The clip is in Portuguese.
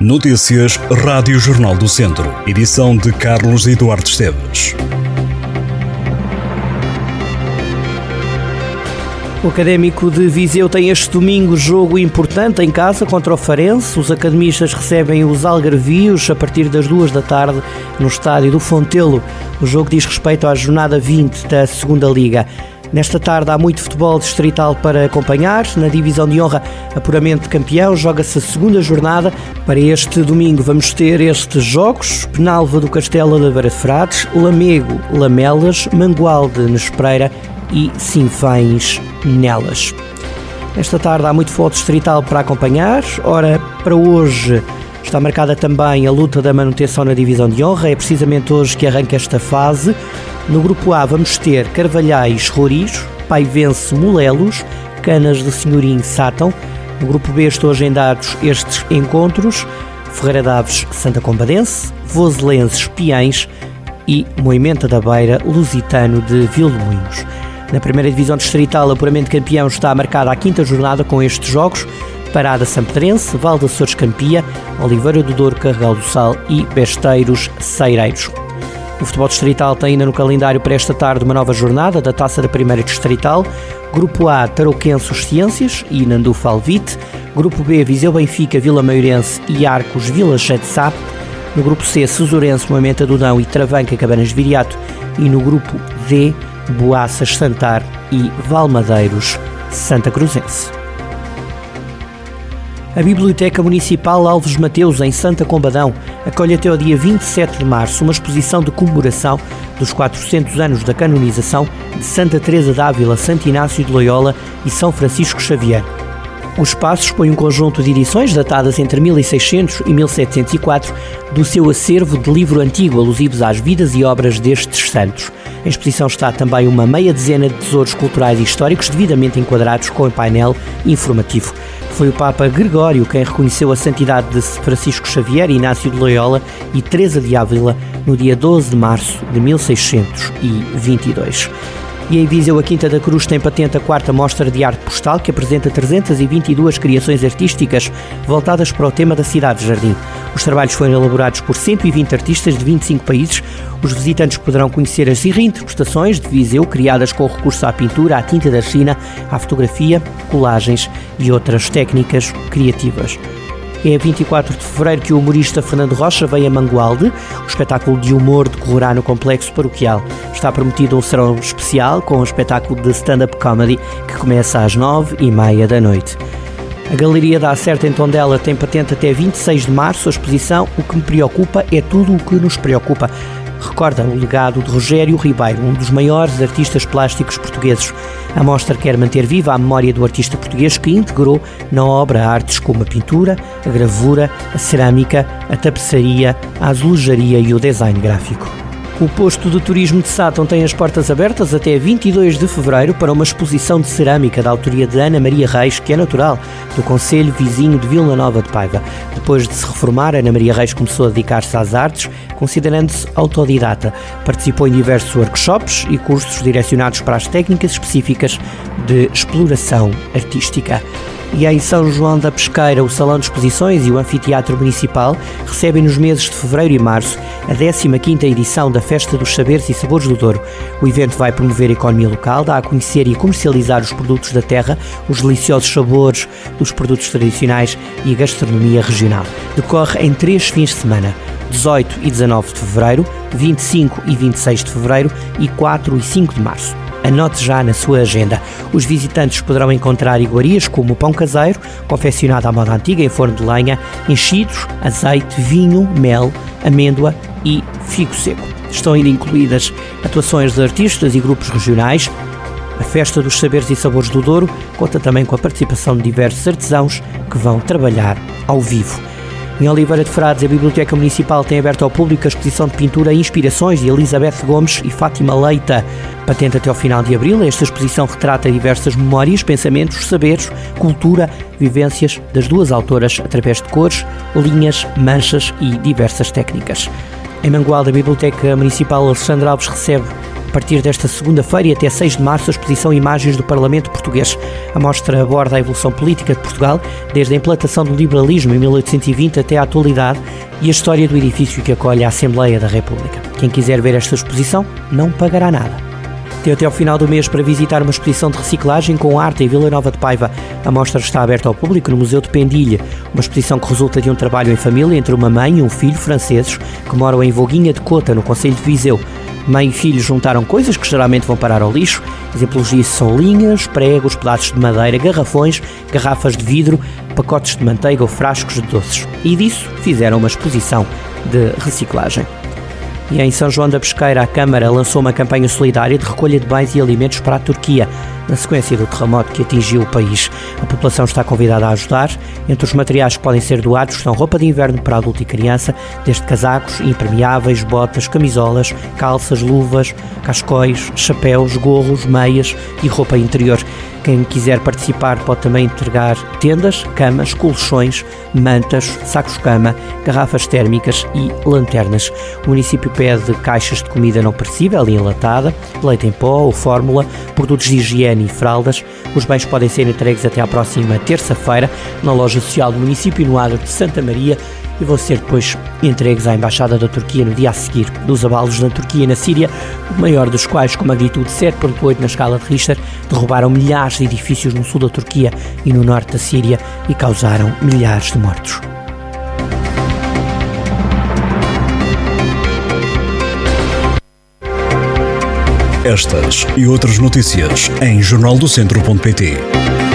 Notícias Rádio Jornal do Centro. Edição de Carlos Eduardo Esteves. O Académico de Viseu tem este domingo jogo importante em casa contra o Farense. Os academistas recebem os Algarvios a partir das duas da tarde no estádio do Fontelo. O jogo diz respeito à jornada 20 da Segunda Liga. Nesta tarde há muito futebol distrital para acompanhar. Na divisão de honra, apuramento de campeão, joga-se a segunda jornada. Para este domingo vamos ter estes jogos: Penalva do Castelo de Vera de Frades, Lamego, Lamelas, Mangualde, Nespreira e Sinfães, Nelas. Esta tarde há muito futebol distrital para acompanhar. Ora, para hoje está marcada também a luta da manutenção na divisão de honra. É precisamente hoje que arranca esta fase. No grupo A vamos ter Carvalhais Roriz, Paivense Molelos, Canas de Senhorim Sátão. No grupo B estão agendados estes encontros: Ferreira Daves Santa Combadense, Voselenses Piães e Moimenta da Beira Lusitano de Vilmoinhos. Na primeira divisão distrital, o apuramento campeão está marcada a quinta jornada com estes jogos. Parada Sampedrense, Val de Açores Campia, Oliveira do Douro, Carregal do Sal e Besteiros Seireiros. O futebol distrital tem ainda no calendário para esta tarde uma nova jornada da Taça da Primeira Distrital. Grupo A, Tarouquense Ciências e Nandufa Alvite. Grupo B, Viseu Benfica, Vila Maiorense e Arcos Vila Sá. No grupo C, Cesurense, Moimenta Dudão e Travanca Cabanas Viriato. E no grupo D, Boaças Santar e Valmadeiros Santa Cruzense. A Biblioteca Municipal Alves Mateus, em Santa Combadão, acolhe até o dia 27 de março uma exposição de comemoração dos 400 anos da canonização de Santa Teresa d'Ávila, Santo Inácio de Loyola e São Francisco Xavier. O espaço expõe um conjunto de edições datadas entre 1600 e 1704 do seu acervo de livro antigo alusivos às vidas e obras destes santos. Em exposição está também uma meia dezena de tesouros culturais e históricos devidamente enquadrados com um painel informativo. Foi o Papa Gregório quem reconheceu a santidade de Francisco Xavier, Inácio de Loyola e Teresa de Ávila no dia 12 de março de 1622. E em Viseu, a Quinta da Cruz tem patente a quarta mostra de arte postal que apresenta 322 criações artísticas voltadas para o tema da cidade-jardim. Os trabalhos foram elaborados por 120 artistas de 25 países. Os visitantes poderão conhecer as reinterpretações de Viseu criadas com recurso à pintura, à tinta da China, à fotografia, colagens e outras técnicas criativas. É a 24 de fevereiro que o humorista Fernando Rocha vem a Mangualde. O espetáculo de humor decorrerá no Complexo Paroquial. Está prometido um serão especial com um espetáculo de stand-up comedy que começa às 9 e meia da noite. A Galeria da Acerta em Tondela tem patente até 26 de março a exposição O que me preocupa é tudo o que nos preocupa. Recorda o legado de Rogério Ribeiro, um dos maiores artistas plásticos portugueses. A mostra quer manter viva a memória do artista português que integrou na obra artes como a pintura, a gravura, a cerâmica, a tapeçaria, a azulejaria e o design gráfico. O posto de turismo de Sátão tem as portas abertas até 22 de fevereiro para uma exposição de cerâmica da autoria de Ana Maria Reis, que é natural do Conselho Vizinho de Vila Nova de Paiva. Depois de se reformar, Ana Maria Reis começou a dedicar-se às artes, considerando-se autodidata. Participou em diversos workshops e cursos direcionados para as técnicas específicas de exploração artística. E em São João da Pesqueira, o Salão de Exposições e o Anfiteatro Municipal recebem nos meses de fevereiro e março a 15ª edição da Festa dos Saberes e Sabores do Douro. O evento vai promover a economia local, dá a conhecer e comercializar os produtos da terra, os deliciosos sabores dos produtos tradicionais e a gastronomia regional. Decorre em três fins de semana. 18 e 19 de fevereiro, 25 e 26 de fevereiro e 4 e 5 de março. Anote já na sua agenda. Os visitantes poderão encontrar iguarias como pão caseiro, confeccionado à moda antiga em forno de lenha, enchidos, azeite, vinho, mel, amêndoa e figo seco. Estão ainda incluídas atuações de artistas e grupos regionais. A Festa dos Saberes e Sabores do Douro conta também com a participação de diversos artesãos que vão trabalhar ao vivo. Em Oliveira de Frades, a Biblioteca Municipal tem aberto ao público a exposição de pintura Inspirações de Elizabeth Gomes e Fátima Leita. Patente até ao final de abril, esta exposição retrata diversas memórias, pensamentos, saberes, cultura, vivências das duas autoras através de cores, linhas, manchas e diversas técnicas. Em Mangual, a Biblioteca Municipal Alexandre Alves recebe partir desta segunda-feira e até 6 de março, a exposição Imagens do Parlamento Português. A mostra aborda a evolução política de Portugal, desde a implantação do liberalismo em 1820 até à atualidade e a história do edifício que acolhe a Assembleia da República. Quem quiser ver esta exposição não pagará nada. Tem até ao final do mês para visitar uma exposição de reciclagem com arte em Vila Nova de Paiva. A mostra está aberta ao público no Museu de Pendilha, uma exposição que resulta de um trabalho em família entre uma mãe e um filho franceses que moram em Voguinha de Cota, no Conselho de Viseu. Mãe e filho juntaram coisas que geralmente vão parar ao lixo. Exemplos disso são linhas, pregos, pedaços de madeira, garrafões, garrafas de vidro, pacotes de manteiga ou frascos de doces. E disso fizeram uma exposição de reciclagem. E em São João da Pesqueira, a Câmara lançou uma campanha solidária de recolha de bens e alimentos para a Turquia, na sequência do terremoto que atingiu o país. A população está convidada a ajudar. Entre os materiais que podem ser doados estão roupa de inverno para adulto e criança, desde casacos, impermeáveis, botas, camisolas, calças, luvas, cascóis, chapéus, gorros, meias e roupa interior. Quem quiser participar pode também entregar tendas, camas, colchões, mantas, sacos-cama, garrafas térmicas e lanternas. O município pede caixas de comida não perecível e enlatada, leite em pó ou fórmula, produtos de higiene e fraldas. Os bens podem ser entregues até à próxima terça-feira na loja social do município no Adro de Santa Maria e vão ser depois entregues à Embaixada da Turquia no dia a seguir dos abalos na Turquia e na Síria, o maior dos quais, com magnitude 7.8 na escala de Richter, derrubaram milhares de edifícios no sul da Turquia e no norte da Síria e causaram milhares de mortos. Estas e outras notícias em jornaldocentro.pt.